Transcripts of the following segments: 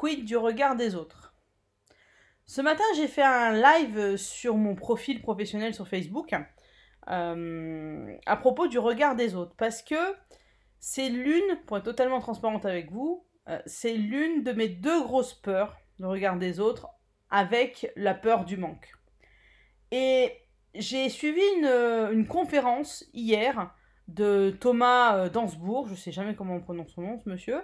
Quid du regard des autres Ce matin, j'ai fait un live sur mon profil professionnel sur Facebook euh, à propos du regard des autres. Parce que c'est l'une, pour être totalement transparente avec vous, euh, c'est l'une de mes deux grosses peurs, le regard des autres, avec la peur du manque. Et j'ai suivi une, une, conférence hier de Thomas euh, Dansbourg, je sais jamais comment on prononce son nom, ce monsieur,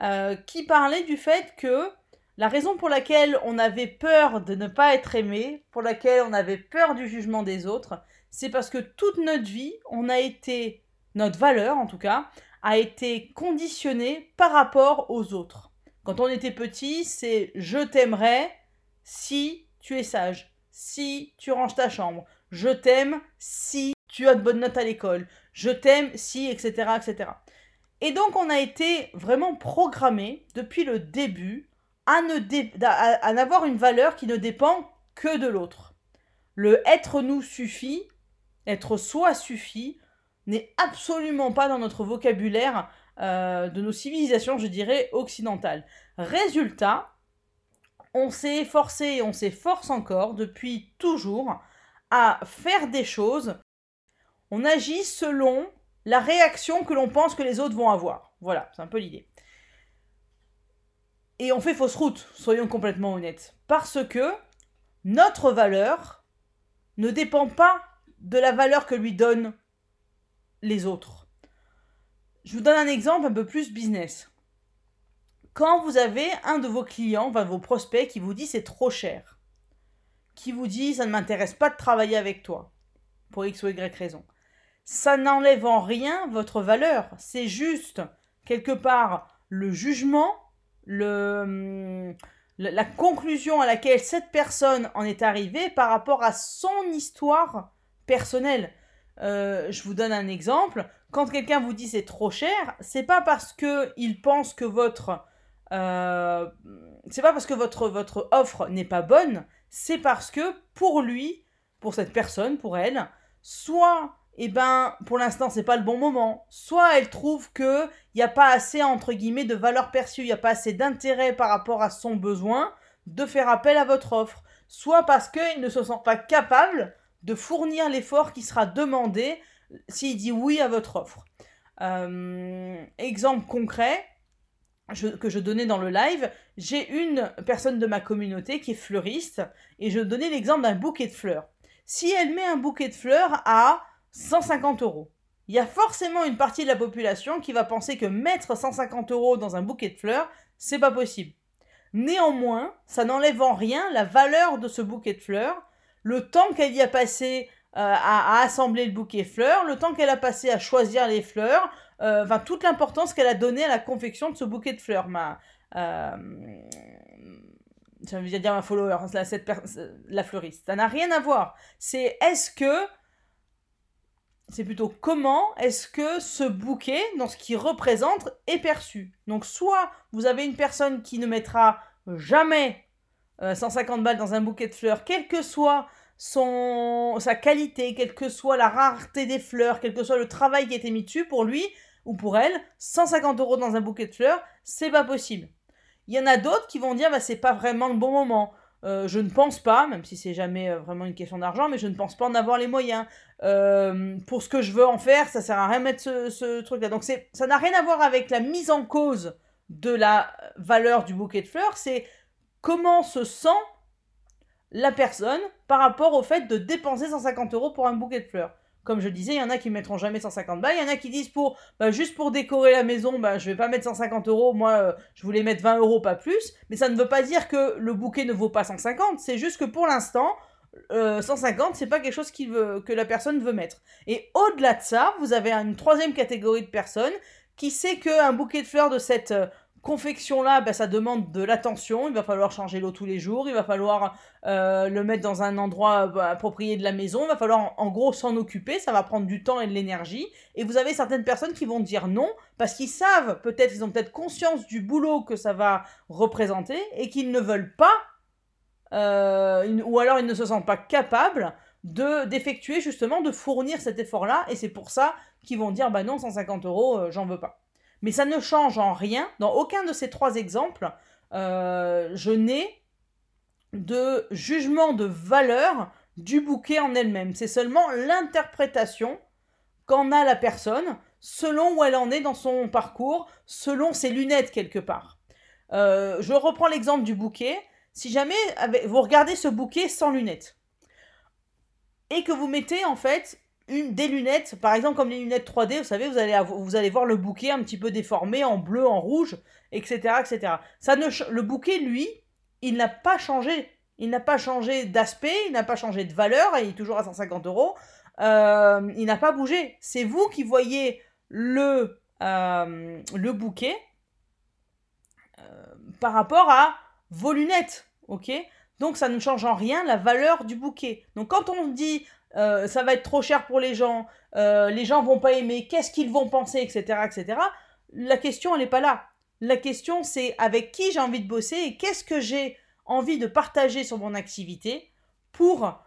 euh, qui parlait du fait que la raison pour laquelle on avait peur de ne pas être aimé, pour laquelle on avait peur du jugement des autres, c'est parce que toute notre vie, on a été, notre valeur en tout cas, a été conditionnée par rapport aux autres. Quand on était petit, c'est je t'aimerais si tu es sage, si tu ranges ta chambre, je t'aime si tu as de bonnes notes à l'école, je t'aime si, etc., etc. Et donc on a été vraiment programmé depuis le début à, n'avoir une valeur qui ne dépend que de l'autre. Le être nous suffit, être soi suffit, n'est absolument pas dans notre vocabulaire euh, de nos civilisations, je dirais, occidentales. Résultat, on s'est efforcé et on s'efforce encore depuis toujours à faire des choses. On agit selon la réaction que l'on pense que les autres vont avoir. Voilà, c'est un peu l'idée. Et on fait fausse route, soyons complètement honnêtes. Parce que notre valeur ne dépend pas de la valeur que lui donnent les autres. Je vous donne un exemple un peu plus business. Quand vous avez un de vos clients, enfin vos prospects, qui vous dit c'est trop cher, qui vous dit ça ne m'intéresse pas de travailler avec toi, pour X ou Y raison, ça n'enlève en rien votre valeur. C'est juste, quelque part, le jugement, le, la conclusion à laquelle cette personne en est arrivée par rapport à son histoire personnelle. Euh, je vous donne un exemple. Quand quelqu'un vous dit c'est trop cher, c'est pas parce que il pense que votre euh, c'est pas parce que votre votre offre n'est pas bonne, c'est parce que pour lui, pour cette personne, pour elle, soit eh ben, pour l'instant, c'est pas le bon moment. Soit elle trouve que il n'y a pas assez, entre guillemets, de valeur perçue, il n'y a pas assez d'intérêt par rapport à son besoin de faire appel à votre offre. Soit parce qu'il ne se sent pas capable de fournir l'effort qui sera demandé s'il dit oui à votre offre. Euh, exemple concret que je donnais dans le live, j'ai une personne de ma communauté qui est fleuriste et je donnais l'exemple d'un bouquet de fleurs. Si elle met un bouquet de fleurs à 150 euros. Il y a forcément une partie de la population qui va penser que mettre 150 euros dans un bouquet de fleurs, c'est pas possible. Néanmoins, ça n'enlève en rien la valeur de ce bouquet de fleurs, le temps qu'elle y a passé euh, à, assembler le bouquet de fleurs, le temps qu'elle a passé à choisir les fleurs, euh, enfin toute l'importance qu'elle a donnée à la confection de ce bouquet de fleurs. Ma, euh, dire ma follower, la, cette la fleuriste. Ça n'a rien à voir. C'est est-ce que c'est plutôt comment est-ce que ce bouquet, dans ce qu'il représente, est perçu. Donc soit vous avez une personne qui ne mettra jamais 150 euh, balles dans un bouquet de fleurs, quelle que soit son, sa qualité, quelle que soit la rareté des fleurs, quel que soit le travail qui a été mis dessus, pour lui ou pour elle, 150 euros dans un bouquet de fleurs, c'est pas possible. Il y en a d'autres qui vont dire bah c'est pas vraiment le bon moment. Euh, je ne pense pas, même si c'est jamais euh, vraiment une question d'argent, mais je ne pense pas en avoir les moyens. Euh, pour ce que je veux en faire, ça sert à rien de mettre ce, truc-là. Donc ça n'a rien à voir avec la mise en cause de la valeur du bouquet de fleurs, c'est comment se sent la personne par rapport au fait de dépenser 150 euros pour un bouquet de fleurs. Comme je disais, il y en a qui mettront jamais 150 balles, il y en a qui disent pour bah, juste pour décorer la maison, bah, je vais pas mettre 150 euros, moi euh, je voulais mettre 20 euros, pas plus, mais ça ne veut pas dire que le bouquet ne vaut pas 150, c'est juste que pour l'instant, 150, euh, c'est pas quelque chose que la personne veut mettre. Et au-delà de ça, vous avez une troisième catégorie de personnes qui sait qu'un bouquet de fleurs de cette euh, confection-là, ben, ça demande de l'attention. Il va falloir changer l'eau tous les jours. Il va falloir euh, le mettre dans un endroit bah, approprié de la maison. Il va falloir en, gros s'en occuper. Ça va prendre du temps et de l'énergie. Et vous avez certaines personnes qui vont dire non parce qu'ils savent, peut-être, ils ont peut-être conscience du boulot que ça va représenter et qu'ils ne veulent pas, euh, ou alors ils ne se sentent pas capables de d'effectuer justement, de fournir cet effort-là. Et c'est pour ça qu'ils vont dire bah non, 150 euros, euh, j'en veux pas. Mais ça ne change en rien. Dans aucun de ces trois exemples, euh, je n'ai de jugement de valeur du bouquet en elle-même. C'est seulement l'interprétation qu'en a la personne selon où elle en est dans son parcours, selon ses lunettes quelque part. Euh, je reprends l'exemple du bouquet. Si jamais vous regardez ce bouquet sans lunettes et que vous mettez en fait une, des lunettes, par exemple comme les lunettes 3D, vous savez, vous allez, voir le bouquet un petit peu déformé en bleu, en rouge, etc. etc. Ça ne, le bouquet, lui, il n'a pas changé. Il n'a pas changé d'aspect, il n'a pas changé de valeur, il est toujours à 150 euros. Euh, il n'a pas bougé. C'est vous qui voyez le, euh, bouquet euh, par rapport à vos lunettes. ok? Donc ça ne change en rien la valeur du bouquet. Donc quand on dit euh, ça va être trop cher pour les gens, euh, les gens vont pas aimer, qu'est-ce qu'ils vont penser, etc., etc. La question, elle n'est pas là. La question, c'est avec qui j'ai envie de bosser et qu'est-ce que j'ai envie de partager sur mon activité pour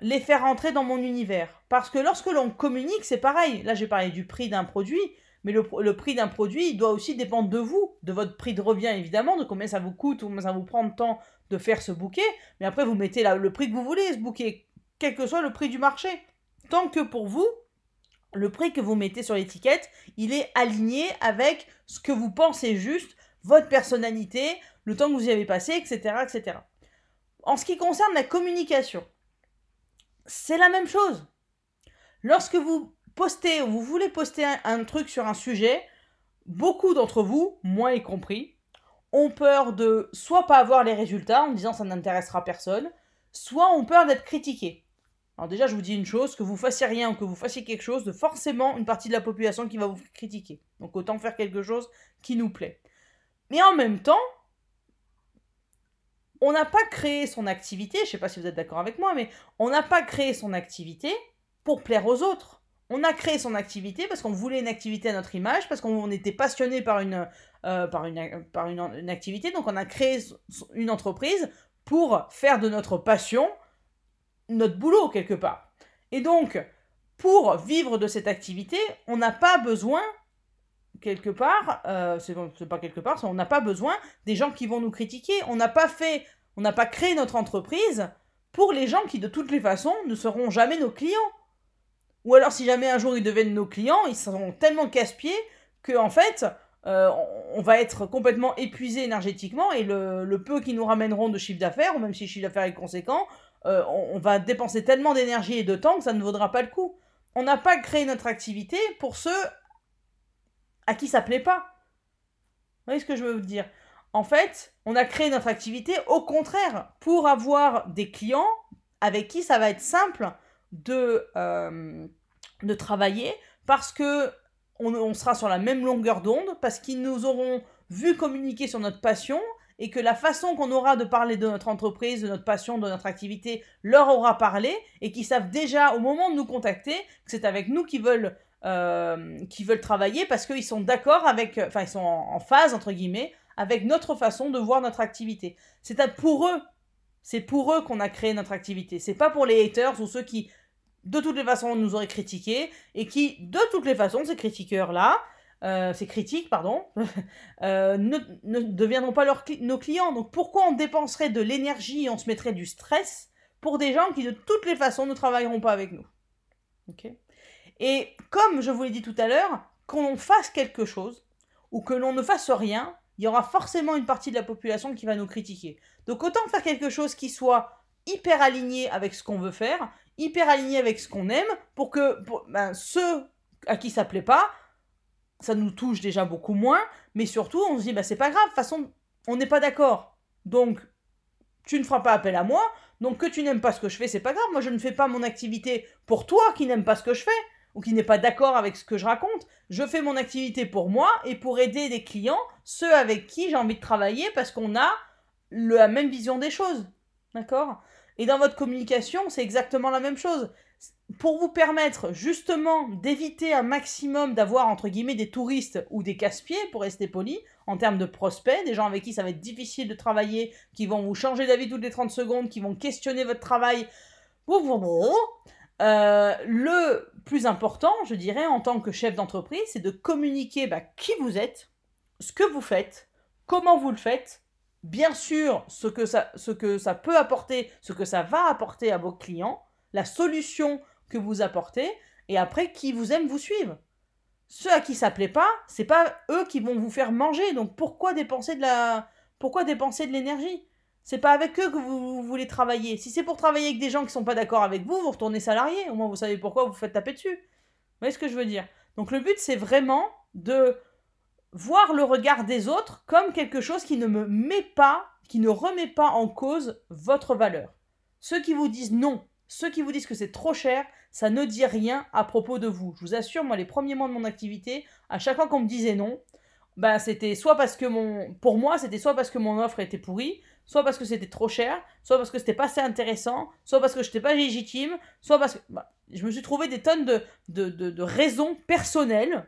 les faire entrer dans mon univers. Parce que lorsque l'on communique, c'est pareil. Là, j'ai parlé du prix d'un produit, mais le, prix d'un produit, il doit aussi dépendre de vous, de votre prix de revient évidemment, de combien ça vous coûte, ou combien ça vous prend de temps de faire ce bouquet. Mais après, vous mettez le prix que vous voulez, ce bouquet quel que soit le prix du marché. Tant que pour vous, le prix que vous mettez sur l'étiquette, il est aligné avec ce que vous pensez juste, votre personnalité, le temps que vous y avez passé, etc. etc. En ce qui concerne la communication, c'est la même chose. Lorsque vous postez ou vous voulez poster un, un truc sur un sujet, beaucoup d'entre vous, moi y compris, ont peur de soit pas avoir les résultats en disant ça n'intéressera personne, soit ont peur d'être critiqués. Alors déjà, je vous dis une chose, que vous fassiez rien ou que vous fassiez quelque chose, de forcément une partie de la population qui va vous critiquer. Donc autant faire quelque chose qui nous plaît. Mais en même temps, on n'a pas créé son activité, je ne sais pas si vous êtes d'accord avec moi, mais on n'a pas créé son activité pour plaire aux autres. On a créé son activité parce qu'on voulait une activité à notre image, parce qu'on était passionné par, une, euh, par, une, par une activité, donc on a créé une entreprise pour faire de notre passion notre boulot quelque part. Et donc, pour vivre de cette activité, on n'a pas besoin, quelque part, euh, c'est pas quelque part, on n'a pas besoin des gens qui vont nous critiquer. On n'a pas fait, on n'a pas créé notre entreprise pour les gens qui, de toutes les façons, ne seront jamais nos clients. Ou alors, si jamais un jour ils deviennent nos clients, ils seront tellement casse-pieds que, en fait, euh, on va être complètement épuisé énergétiquement et le, le, peu qui nous ramèneront de chiffre d'affaires, ou même si le chiffre d'affaires est conséquent, euh, on, va dépenser tellement d'énergie et de temps que ça ne vaudra pas le coup. On n'a pas créé notre activité pour ceux à qui ça plaît pas. Vous voyez ce que je veux vous dire? En fait, on a créé notre activité au contraire pour avoir des clients avec qui ça va être simple de, euh, travailler parce que on sera sur la même longueur d'onde, parce qu'ils nous auront vu communiquer sur notre passion et que la façon qu'on aura de parler de notre entreprise, de notre passion, de notre activité leur aura parlé et qu'ils savent déjà au moment de nous contacter que c'est avec nous qu'ils veulent, euh, veulent travailler parce qu'ils sont d'accord avec, enfin ils sont en, phase entre guillemets avec notre façon de voir notre activité. C'est pour eux, c'est pour eux qu'on a créé notre activité. C'est pas pour les haters ou ceux qui de toutes les façons nous auraient critiqué et qui de toutes les façons ces critiqueurs là euh, ces critiques, pardon, euh, ne, deviendront pas nos clients. Donc pourquoi on dépenserait de l'énergie et on se mettrait du stress pour des gens qui de toutes les façons ne travailleront pas avec nous? Et comme je vous l'ai dit tout à l'heure, qu'on fasse quelque chose ou que l'on ne fasse rien, il y aura forcément une partie de la population qui va nous critiquer. Donc autant faire quelque chose qui soit hyper aligné avec ce qu'on veut faire, hyper aligné avec ce qu'on aime pour que ben, ceux à qui ça plaît pas, ça nous touche déjà beaucoup moins, mais surtout on se dit bah c'est pas grave, de toute façon on n'est pas d'accord. Donc tu ne feras pas appel à moi, donc que tu n'aimes pas ce que je fais, c'est pas grave, moi je ne fais pas mon activité pour toi qui n'aime pas ce que je fais ou qui n'est pas d'accord avec ce que je raconte. Je fais mon activité pour moi et pour aider des clients, ceux avec qui j'ai envie de travailler parce qu'on a la même vision des choses. D'accord? Et dans votre communication, c'est exactement la même chose. Pour vous permettre justement d'éviter un maximum d'avoir entre guillemets des touristes ou des casse-pieds, pour rester poli, en termes de prospects, des gens avec qui ça va être difficile de travailler, qui vont vous changer d'avis toutes les 30 secondes, qui vont questionner votre travail. Euh, le plus important, je dirais, en tant que chef d'entreprise, c'est de communiquer bah, qui vous êtes, ce que vous faites, comment vous le faites, bien sûr ce que, ça, peut apporter, ce que ça va apporter à vos clients, la solution que vous apportez, et après qui vous aime vous suivre. Ceux à qui ça plaît pas, c'est pas eux qui vont vous faire manger, donc pourquoi dépenser de la pourquoi dépenser de l'énergie? C'est pas avec eux que vous, voulez travailler. Si c'est pour travailler avec des gens qui sont pas d'accord avec vous, vous retournez salarié, au moins vous savez pourquoi vous vous faites taper dessus. Vous voyez ce que je veux dire? Donc le but c'est vraiment de voir le regard des autres comme quelque chose qui ne me met pas, qui ne remet pas en cause votre valeur. Ceux qui vous disent non, ceux qui vous disent que c'est trop cher, ça ne dit rien à propos de vous. Je vous assure, moi, les premiers mois de mon activité, à chaque fois qu'on me disait non, ben c'était soit parce que mon, pour moi, c'était soit parce que mon offre était pourrie, soit parce que c'était trop cher, soit parce que c'était pas assez intéressant, soit parce que je n'étais pas légitime, soit parce que bah, je me suis trouvé des tonnes de, de, de raisons personnelles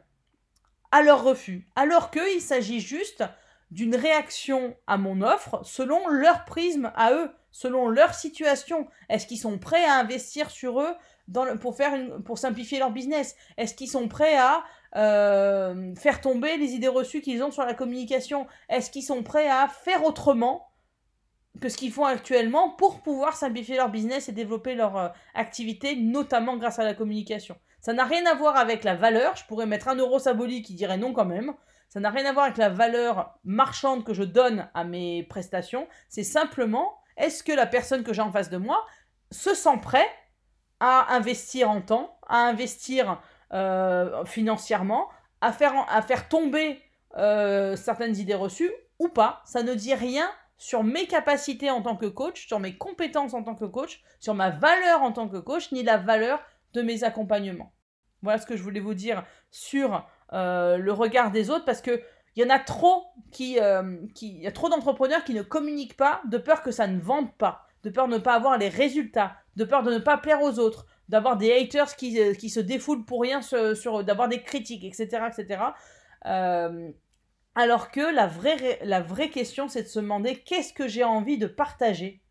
à leur refus, alors qu'il s'agit juste d'une réaction à mon offre selon leur prisme à eux, selon leur situation. Est-ce qu'ils sont prêts à investir sur eux pour simplifier leur business? Est-ce qu'ils sont prêts à euh, faire tomber les idées reçues qu'ils ont sur la communication? Est-ce qu'ils sont prêts à faire autrement? Que ce qu'ils font actuellement pour pouvoir simplifier leur business et développer leur euh, activité, notamment grâce à la communication ça n'a rien à voir avec la valeur. Je pourrais mettre un euro symbolique qui dirait non quand même. Ça n'a rien à voir avec la valeur marchande que je donne à mes prestations. C'est simplement, est-ce que la personne que j'ai en face de moi se sent prêt à investir en temps, à investir euh, financièrement, à faire, à faire tomber euh, certaines idées reçues ou pas? Ça ne dit rien sur mes capacités en tant que coach, sur mes compétences en tant que coach, sur ma valeur en tant que coach, ni la valeur de mes accompagnements. Voilà ce que je voulais vous dire sur euh, le regard des autres parce que il y en a trop qui, euh, qui y a trop d'entrepreneurs qui ne communiquent pas de peur que ça ne vende pas, de peur de ne pas avoir les résultats, de peur de ne pas plaire aux autres, d'avoir des haters qui, euh, qui, se défoulent pour rien d'avoir des critiques, etc., etc. alors que la vraie, question, c'est de se demander qu'est-ce que j'ai envie de partager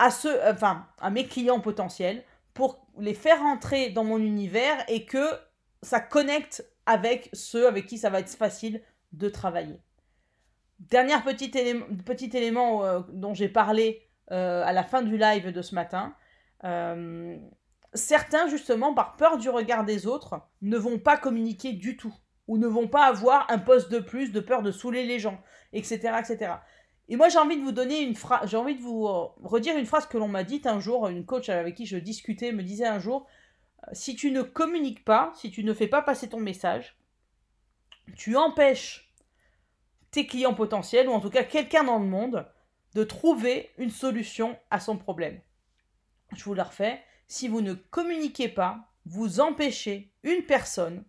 à ceux, enfin, à mes clients potentiels pour les faire entrer dans mon univers et que ça connecte avec ceux avec qui ça va être facile de travailler. Dernier petit élément, petit élément euh, dont j'ai parlé euh, à la fin du live de ce matin. Euh, certains, justement, par peur du regard des autres, ne vont pas communiquer du tout ou ne vont pas avoir un poste de plus de peur de saouler les gens, etc. etc. Et moi, j'ai envie de vous donner une phrase, j'ai envie de vous euh, redire une phrase que l'on m'a dite un jour, une coach avec qui je discutais me disait un jour, euh, si tu ne communiques pas, si tu ne fais pas passer ton message, tu empêches tes clients potentiels, ou en tout cas quelqu'un dans le monde, de trouver une solution à son problème. Je vous la refais, si vous ne communiquez pas, vous empêchez une personne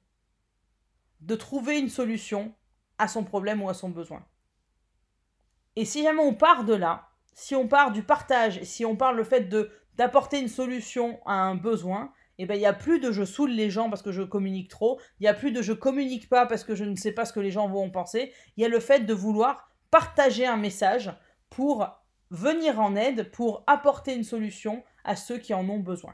de trouver une solution à son problème ou à son besoin. Et si jamais on part de là, si on part du partage, si on parle le fait de d'apporter une solution à un besoin, eh ben il n'y a plus de je saoule les gens parce que je communique trop, il n'y a plus de je communique pas parce que je ne sais pas ce que les gens vont en penser, il y a le fait de vouloir partager un message pour venir en aide, pour apporter une solution à ceux qui en ont besoin.